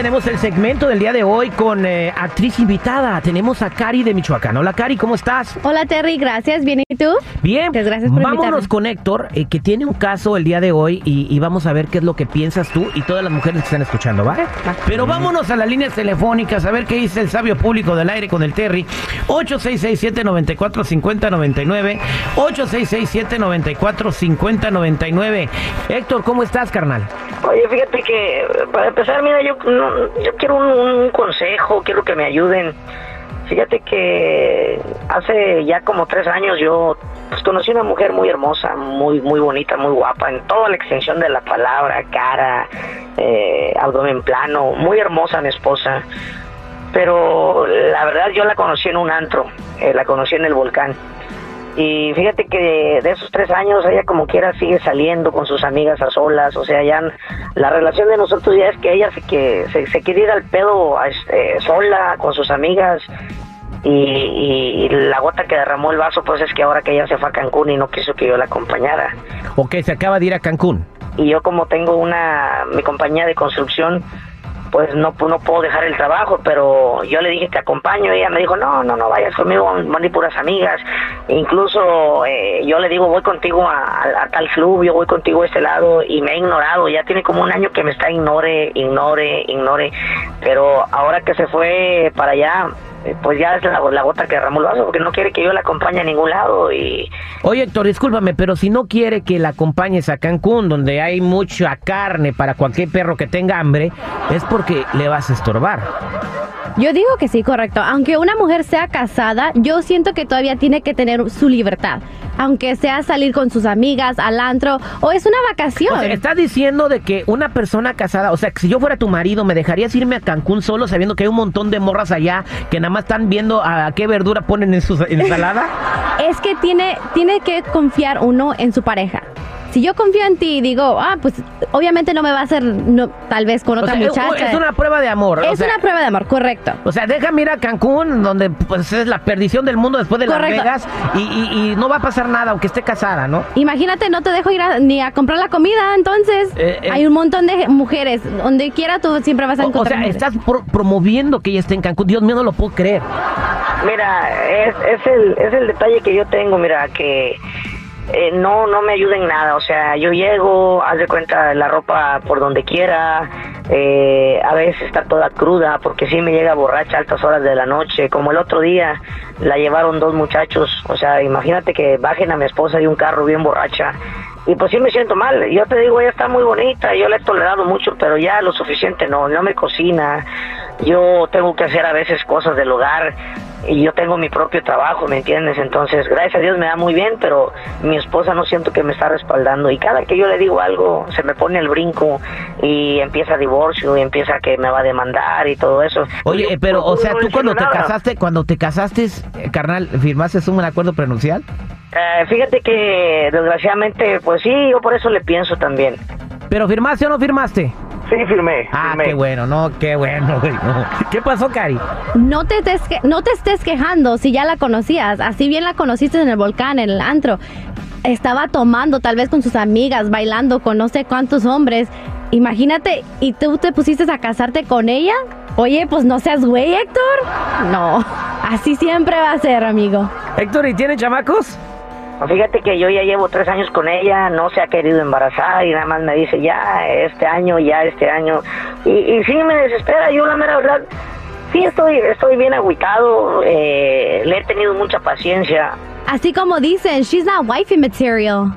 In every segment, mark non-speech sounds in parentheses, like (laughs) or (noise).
tenemos el segmento del día de hoy con eh, actriz invitada. Tenemos a Cari de Michoacán. Hola, Cari, ¿cómo estás? Hola, Terry, gracias. ¿Bien y tú? Bien. Muchas gracias por Vámonos invitarme. con Héctor, eh, que tiene un caso el día de hoy y, y vamos a ver qué es lo que piensas tú y todas las mujeres que están escuchando, ¿va? Va. Pero vámonos a las líneas telefónicas a ver qué dice el sabio público del aire con el Terry. 8667-945099. 8667-945099. Héctor, ¿cómo estás, carnal? Oye, fíjate que para empezar, mira, yo, no- yo quiero un, consejo, quiero que me ayuden. Fíjate que hace ya como tres años yo pues, conocí una mujer muy hermosa, muy muy bonita, muy guapa, en toda la extensión de la palabra, cara, eh, abdomen plano, muy hermosa mi esposa. Pero la verdad yo la conocí en un antro, eh, la conocí en el volcán. Y fíjate que de esos tres años ella como quiera sigue saliendo con sus amigas a solas, o sea, ya la relación de nosotros ya es que ella se, que, se, se quiere ir al pedo a este, sola con sus amigas y, y- y la gota que derramó el vaso pues es que ahora que ella se fue a Cancún y no quiso que yo la acompañara. Ok, se acaba de ir a Cancún. Y yo como tengo una, mi compañía de construcción, pues no, no puedo dejar el trabajo, pero yo le dije te acompaño, ella me dijo, no, no, no vayas conmigo, van puras amigas, incluso eh, yo le digo, voy contigo a, a- tal club, yo voy contigo a este lado, y me ha ignorado, ya tiene como un año que me está ignore, ignore, ignore, pero ahora que se fue para allá, pues ya es la, la gota que derramó el vaso, porque no quiere que yo la acompañe a ningún lado, y Oye, Héctor, discúlpame, pero si no quiere que la acompañes a Cancún, donde hay mucha carne para cualquier perro que tenga hambre, es porque le vas a estorbar. Yo digo que sí, correcto. Aunque una mujer sea casada, yo siento que todavía tiene que tener su libertad. Aunque sea salir con sus amigas al antro o es una vacación. O sea, estás diciendo de que una persona casada, o sea, que si yo fuera tu marido, ¿me dejarías irme a Cancún solo sabiendo que hay un montón de morras allá que nada más están viendo a qué verdura ponen en su ensalada? (laughs) Es que tiene, tiene que confiar uno en su pareja. Si yo confío en ti y digo, ah, pues obviamente no me va a hacer, no, tal vez con O otra sea, es- muchacha. es una prueba de amor. o Es sea, una prueba de amor, correcto. O sea, déjame ir a Cancún, donde pues es la perdición del mundo después de Correcto. Las Vegas, y, y- y no va a pasar nada, aunque esté casada, ¿no? Imagínate, no te dejo ir a- ni a comprar la comida, entonces Eh, eh. hay un montón de mujeres. Donde quiera tú siempre vas a O, o encontrar sea, mujeres. estás pro- promoviendo que ella esté en Cancún. Dios mío, no lo puedo creer. Mira, es, es, el, es el detalle que yo tengo, mira, que eh, no no me ayuda en nada. O sea, yo llego, haz de cuenta la ropa por donde quiera, eh, a veces está toda cruda, porque sí me llega borracha a altas horas de la noche. Como el otro día la llevaron dos muchachos, o sea, imagínate que bajen a mi esposa de un carro bien borracha. Y pues sí me siento mal. Yo te digo, ella está muy bonita, yo la he tolerado mucho, pero ya lo suficiente no, no me cocina. Yo tengo que hacer a veces cosas del hogar y yo tengo mi propio trabajo, ¿me entiendes? Entonces, gracias a Dios me da muy bien, pero mi esposa no siento que me está respaldando y cada que yo le digo algo se me pone el brinco y empieza divorcio y empieza que me va a demandar y todo eso. Oye, yo pero, o sea, no tú cuando te nada. casaste, cuando te casaste, carnal, ¿firmaste un acuerdo prenupcial? Eh, fíjate que desgraciadamente, pues sí, yo por eso le pienso también. ¿Pero firmaste o no firmaste? Sí, firmé. Ah, qué bueno, no, qué bueno, (laughs) no. ¿Qué pasó, Cari? No te, estés que- no te estés quejando si ya la conocías. Así bien la conociste en el volcán, en el antro. Estaba tomando, tal vez con sus amigas, bailando con no sé cuántos hombres. Imagínate, ¿y tú te pusiste a casarte con ella? Oye, pues no seas güey, Héctor. No, así siempre va a ser, amigo. Héctor, ¿y tiene chamacos? Fíjate que yo ya llevo tres años con ella, no se ha querido embarazar y nada más me dice ya este año, ya este año. Y, y sí me desespera, yo la mera verdad, sí estoy, estoy bien agüitado, eh, le he tenido mucha paciencia. Así como dicen, she's not wifey material.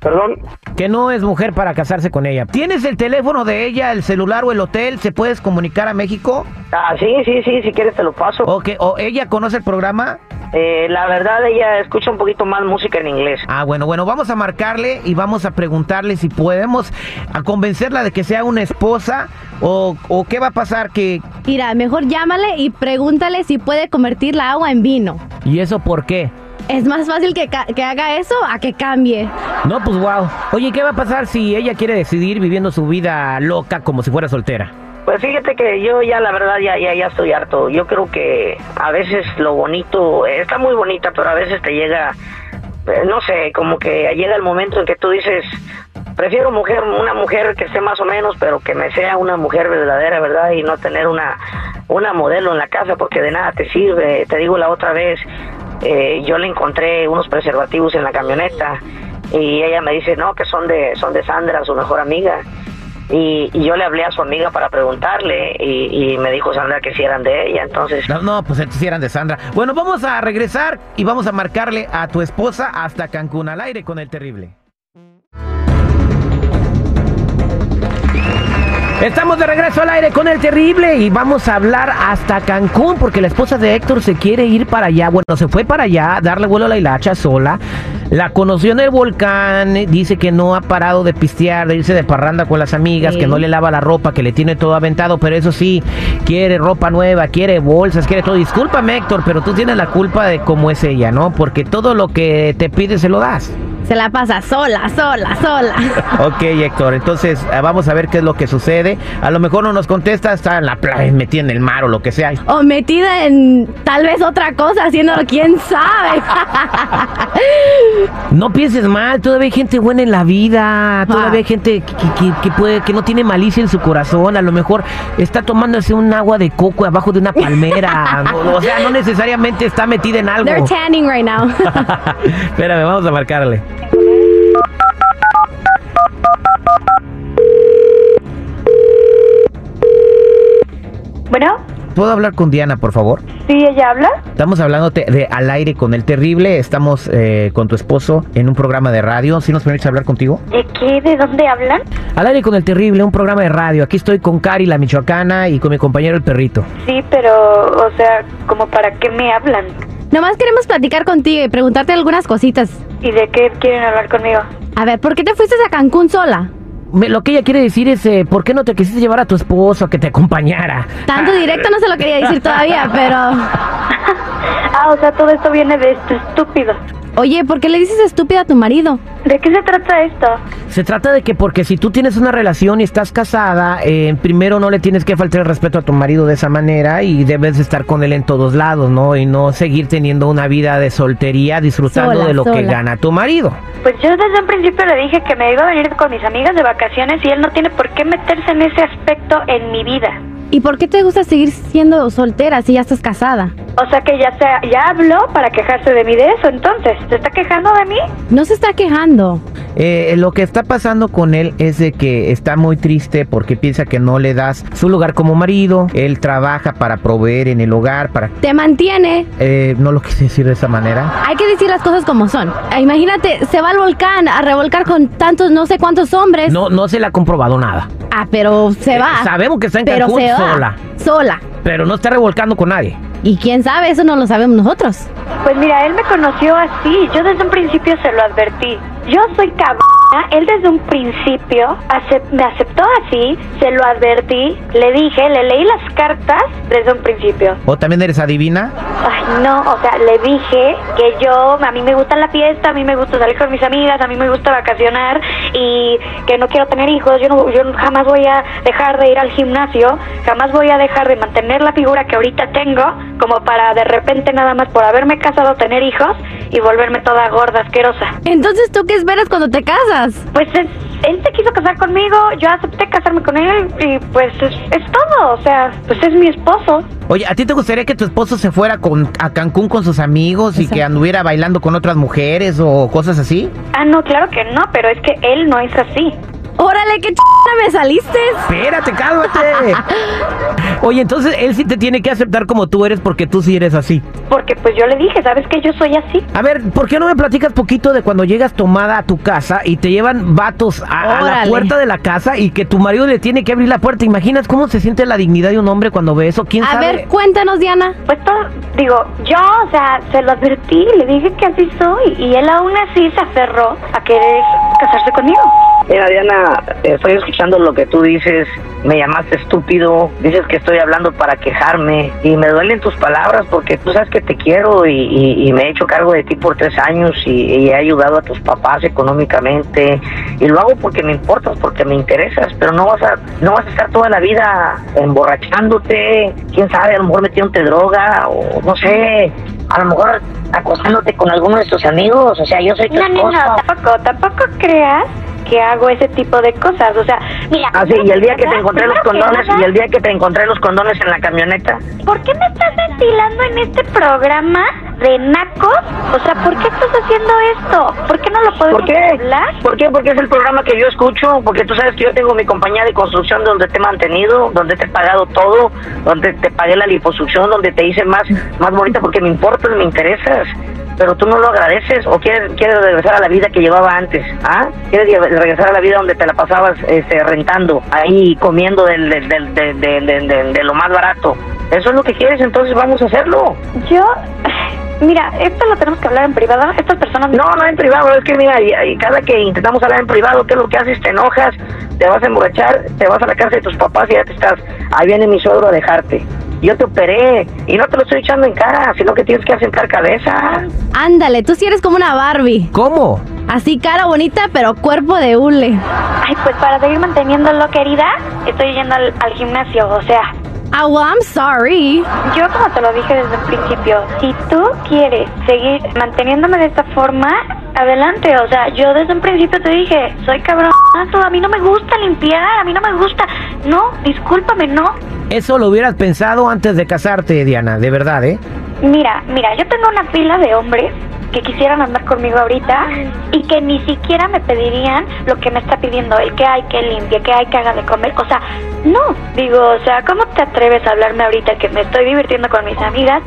Perdón. Que no es mujer para casarse con ella. ¿Tienes el teléfono de ella, el celular o el hotel? ¿Se puedes comunicar a México? Ah, sí, sí, sí, si quieres te lo paso. ¿O, que, o ella conoce el programa? Eh, la verdad ella escucha un poquito más música en inglés. Ah, bueno, bueno, vamos a marcarle y vamos a preguntarle si podemos a convencerla de que sea una esposa o, o qué va a pasar que... Mira, mejor llámale y pregúntale si puede convertir la agua en vino. ¿Y eso por qué? Es más fácil que, ca- que haga eso a que cambie. No, pues wow. Oye, ¿qué va a pasar si ella quiere decidir viviendo su vida loca como si fuera soltera? Pues fíjate que yo ya la verdad ya, ya, ya estoy harto. Yo creo que a veces lo bonito, está muy bonita, pero a veces te llega, eh, no sé, como que llega el momento en que tú dices, prefiero mujer, una mujer que esté más o menos, pero que me sea una mujer verdadera, ¿verdad? Y no tener una, una modelo en la casa porque de nada te sirve. Te digo la otra vez, eh, yo le encontré unos preservativos en la camioneta y ella me dice, no, que son de, son de Sandra, su mejor amiga. Y, y yo le hablé a su amiga para preguntarle y, me dijo Sandra que si eran de ella, entonces... No, no, pues entonces sí eran de Sandra. Bueno, vamos a regresar y vamos a marcarle a tu esposa hasta Cancún al aire con el terrible. Estamos de regreso al aire con el terrible y vamos a hablar hasta Cancún porque la esposa de Héctor se quiere ir para allá. Bueno, se fue para allá, darle vuelo a la hilacha sola. La conoció en el volcán, dice que no ha parado de pistear, de irse de parranda con las amigas, Sí. que no le lava la ropa, que le tiene todo aventado, pero eso sí, quiere ropa nueva, quiere bolsas, quiere todo. Discúlpame Héctor, pero tú tienes la culpa de cómo es ella, ¿no? Porque todo lo que te pide se lo das. Se la pasa sola, sola, sola. Ok, Héctor, entonces eh, vamos a ver qué es lo que sucede. A lo mejor no nos contesta, está en la playa, metida en el mar o lo que sea. O metida en tal vez otra cosa, haciéndolo quién sabe. (laughs) No pienses mal, todavía hay gente buena en la vida, todavía hay gente que, que- que puede, que no tiene malicia en su corazón, a lo mejor está tomándose un agua de coco abajo de una palmera, (laughs) no, o sea, no necesariamente está metida en algo. They're tanning right now. (laughs) Espérame, vamos a marcarle. Bueno, ¿Puedo hablar con Diana, por favor? sí, ella habla. Estamos hablando de al aire con el terrible, estamos eh, con tu esposo en un programa de radio, ¿sí nos permites hablar contigo? ¿De qué? ¿De dónde hablan? Al aire con el terrible, un programa de radio. Aquí estoy con Cari, la michoacana, y con mi compañero el perrito. Sí, pero, o sea, como para qué me hablan Nomás queremos platicar contigo y preguntarte algunas cositas. y de qué quieren hablar conmigo. A ver, ¿por qué te fuiste a Cancún sola? Me- lo que ella quiere decir es, eh, ¿por qué no te quisiste llevar a tu esposo a que te acompañara? Tanto directo no se lo quería decir todavía, pero... (laughs) Ah, o sea, todo esto viene de este estúpido. Oye, ¿por qué le dices estúpida a tu marido? ¿De qué se trata esto? Se trata de que porque si tú tienes una relación y estás casada, eh, primero no le tienes que faltar el respeto a tu marido de esa manera y debes estar con él en todos lados, ¿no? Y no seguir teniendo una vida de soltería disfrutando Sola, de lo que gana tu marido. Pues yo desde un principio le dije que me iba a venir con mis amigas de vacaciones y él no tiene por qué meterse en ese aspecto en mi vida. ¿Y por qué te gusta seguir siendo soltera si ya estás casada? O sea que ya se, ya habló para quejarse de mí de eso, entonces. ¿Se está quejando de mí? No se está quejando. Eh, lo que está pasando con él es de que está muy triste porque piensa que no le das su lugar como marido. Él trabaja para proveer en el hogar, para... Te mantiene. eh, no lo quise decir de esa manera. Hay que decir las cosas como son. Ah, Imagínate, se va al volcán a revolcar con tantos, no sé cuántos hombres. No, no se le ha comprobado nada. Ah, pero se Eh, va. sabemos que está en pero Cancún se va. sola. Sola. Pero no está revolcando con nadie. Y quién sabe, eso no lo sabemos nosotros. Pues mira, él me conoció así. Yo desde un principio se lo advertí. Yo soy cabrona. Él desde un principio acep- me aceptó así. Se lo advertí. Le dije, le leí las cartas desde un principio. ¿O también eres adivina? Ay, no, o sea, le dije que yo, a mí me gusta la fiesta, a mí me gusta salir con mis amigas, a mí me gusta vacacionar y que no quiero tener hijos. Yo, no, yo jamás voy a dejar de ir al gimnasio, jamás voy a dejar de mantener la figura que ahorita tengo, como para de repente nada más por haberme casado tener hijos y volverme toda gorda, asquerosa. Entonces, ¿tú qué esperas cuando te casas? Pues es- él se quiso casar conmigo, yo acepté casarme con él y pues es, es todo, o sea, pues es mi esposo. Oye, ¿a ti te gustaría que tu esposo se fuera con, a Cancún con sus amigos y que anduviera bailando con otras mujeres o cosas así? Ah, no, claro que no, pero es que él no es así. Órale, qué ch... me saliste. Espérate, cálmate. (laughs) Oye, entonces él sí te tiene que aceptar como tú eres porque tú sí eres así. Porque pues yo le dije, ¿sabes que Yo soy así. A ver, ¿por qué no me platicas poquito de cuando llegas tomada a tu casa y te llevan vatos a, a la puerta de la casa y que tu marido le tiene que abrir la puerta? ¿Imaginas cómo se siente la dignidad de un hombre cuando ve eso? ¿Quién A sabe? ver, cuéntanos, Diana. Pues todo, digo, yo, o sea, se lo advertí, le dije que así soy. Y él aún así se aferró a querer casarse. Mira, Diana, estoy escuchando lo que tú dices. Me llamaste estúpido. Dices que estoy hablando para quejarme. Y me duelen tus palabras porque tú sabes que te quiero y, y- y me he hecho cargo de ti por tres años y, y he ayudado a tus papás económicamente. Y lo hago porque me importas, porque me interesas. Pero no vas a, no vas a estar toda la vida emborrachándote. Quién sabe, a lo mejor metiéndote droga o no sé. A lo mejor acostándote con alguno de tus amigos. O sea, yo soy tu No, no, no, tampoco, tampoco creas que hago ese tipo de cosas. O sea, mira. Ah, sí, y el día que te encontré los condones, y el día que te encontré los condones en la camioneta, ¿Por qué me estás ventilando en este programa de nacos? O sea, ¿por qué estás haciendo esto? ¿Por qué no lo podemos ¿Por qué? hablar? ¿Por qué? Porque es el programa que yo escucho, porque tú sabes que yo tengo mi compañía de construcción donde te he mantenido, donde te he pagado todo, donde te pagué la liposucción, donde te hice más, más bonita porque me importas, me interesas. Pero tú no lo agradeces o quieres, quieres regresar a la vida que llevaba antes, ¿ah? ¿Quieres regresar a la vida donde te la pasabas este, rentando, ahí comiendo del, del, del- de, de- lo más barato? Eso es lo que quieres, entonces vamos a hacerlo. Yo, (sighs) mira, esto lo tenemos que hablar en privado. Estas personas No, no en privado, es que mira, cada que intentamos hablar en privado, ¿qué es lo que haces? Te enojas, te vas a emborrachar, te vas a la casa de tus papás y ya te estás. Ahí viene mi suegro a dejarte. Yo te operé y no te lo estoy echando en cara, sino que tienes que asentar cabeza. Ándale, tú sí eres como una Barbie. ¿Cómo? Así cara bonita, pero cuerpo de hule. Ay, pues para seguir manteniéndolo, querida, estoy yendo al, al gimnasio. O sea, Ah, well, I'm sorry. yo como te lo dije desde el principio, si tú quieres seguir manteniéndome de esta forma, adelante. O sea, yo desde un principio te dije, soy cabrón, a mí no me gusta limpiar, a mí no me gusta. No, discúlpame, no. Eso lo hubieras pensado antes de casarte, Diana, de verdad, ¿eh? Mira, mira, yo tengo una pila de hombres que quisieran andar conmigo ahorita y que ni siquiera me pedirían lo que me está pidiendo él, que hay que limpie, que hay que haga de comer. O sea, no, digo, o sea, ¿cómo te atreves a hablarme ahorita que me estoy divirtiendo con mis amigas?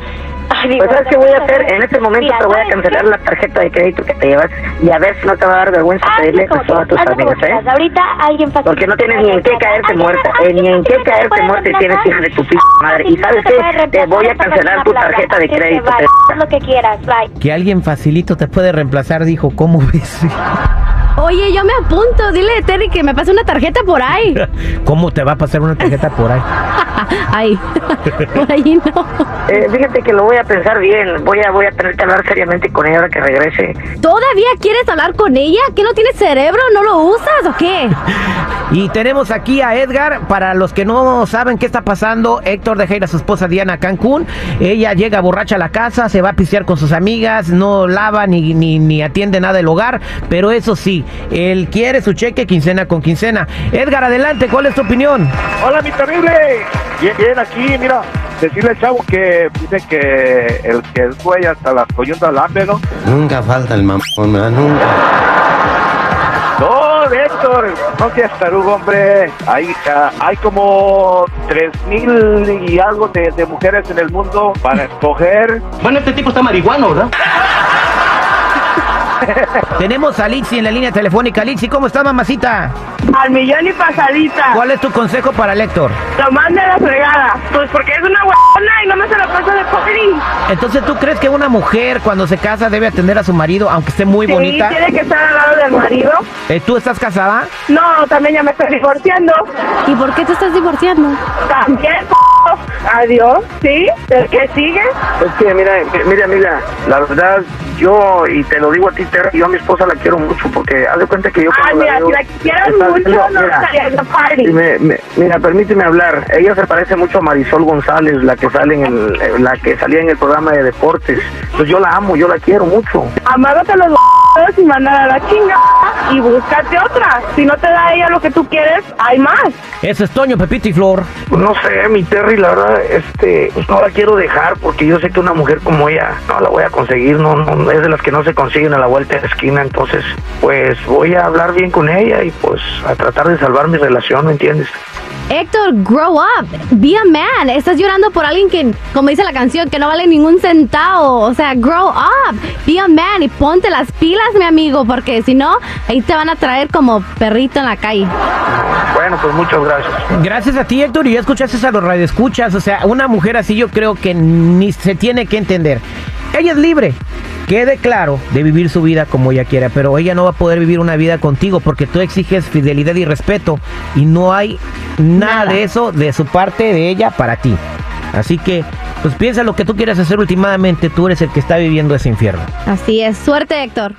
Pues ¿sabes qué voy a hacer? En este momento te voy a ¿sabes cancelar la tarjeta de crédito que te llevas y a ver si no te va a dar vergüenza Hazlo pedirle como a tus amigas, ¿eh? Ahorita alguien. Porque no tienes ni en qué caerte muerta, eh, ni en qué caerte muerta y tienes hija de tu p madre. Y sabes qué, te voy a cancelar tu tarjeta de crédito. Haz lo que quieras, bye. Que alguien facilito te puede reemplazar, dijo, ¿cómo ves? (laughs) Oye, yo me apunto. Dile a Terry que me pase una tarjeta por ahí. (laughs) ¿Cómo te va a pasar una tarjeta por ahí? (laughs) Ay, (laughs) por ahí no. Eh, fíjate que lo voy a pensar bien. Voy a voy a tener que hablar seriamente con ella ahora que regrese. ¿Todavía quieres hablar con ella? ¿Que no tienes cerebro? ¿No lo usas o qué? Y tenemos aquí a Edgar, para los que no saben qué está pasando, Héctor deja ir a su esposa Diana a Cancún, ella llega borracha a la casa, se va a pistear con sus amigas, no lava ni, ni, ni atiende nada del hogar, pero eso sí, él quiere su cheque quincena con quincena. Edgar, adelante, ¿cuál es tu opinión? Hola, mi terrible. Bien, bien, aquí, mira, decirle al chavo que dice que el que es güey hasta las coyuntas lambe, ¿no? Nunca falta el mamón, ¿verdad? Nunca. No, Héctor, no seas tarugo, hombre. Hay, hay como tres mil y algo de, de mujeres en el mundo para escoger. Bueno, este tipo está marihuano, ¿verdad? (laughs) Tenemos a Litsi en la línea telefónica. Litsi, ¿cómo está, mamacita? Al millón y pasadita. ¿Cuál es tu consejo para el Héctor? Lo mande a la fregada. Pues porque es una huevona y no me se la pasa de party. Entonces, ¿tú crees que una mujer cuando se casa debe atender a su marido, aunque esté muy Sí, bonita? tiene que estar al lado del marido. Eh, ¿Tú estás casada? No, también ya me estoy divorciando. ¿Y por qué te estás divorciando? También, p***. Adiós, ¿sí? ¿El que sigue? Es que mira, mira, mira, la verdad, yo, y te lo digo a ti, Terry, yo a mi esposa la quiero mucho porque haz de cuenta que yo Ay, cuando mira, veo- si la quisieras está mucho, no mira, estaría en la party. Me- me- mira, permíteme hablar. Ella se parece mucho a Marisol González, la que sale en el, eh, la que salía en el programa de deportes. Entonces yo la amo, yo la quiero mucho. Amárrate los y mandar a la chinga y búscate otra. Si no te da ella lo que tú quieres, hay más. Eso es Toño, Pepito y Flor. Pues no sé, mi Terry, la verdad, este, pues no la quiero dejar porque yo sé que una mujer como ella no la voy a conseguir, no, no, es de las que no se consiguen a la vuelta de la esquina, entonces, pues voy a hablar bien con ella y pues a tratar de salvar mi relación, ¿me entiendes? Héctor, grow up. Be a man. Estás llorando por alguien que, como dice la canción, que no vale ningún centavo. O sea, grow up. Be a man y ponte las pilas, mi amigo, porque si no, ahí te van a traer como perrito en la calle. Bueno, pues muchas gracias. Gracias a ti, Héctor, y ya escuchaste a los radioescuchas. O sea, una mujer así yo creo que ni se tiene que entender. Ella es libre. Quede claro de vivir su vida como ella quiera, pero ella no va a poder vivir una vida contigo porque tú exiges fidelidad y respeto y no hay nada, Nada. de eso de su parte de ella para ti. Así que, pues piensa lo que tú quieras hacer últimamente, tú eres el que está viviendo ese infierno. Así es. Suerte, Héctor.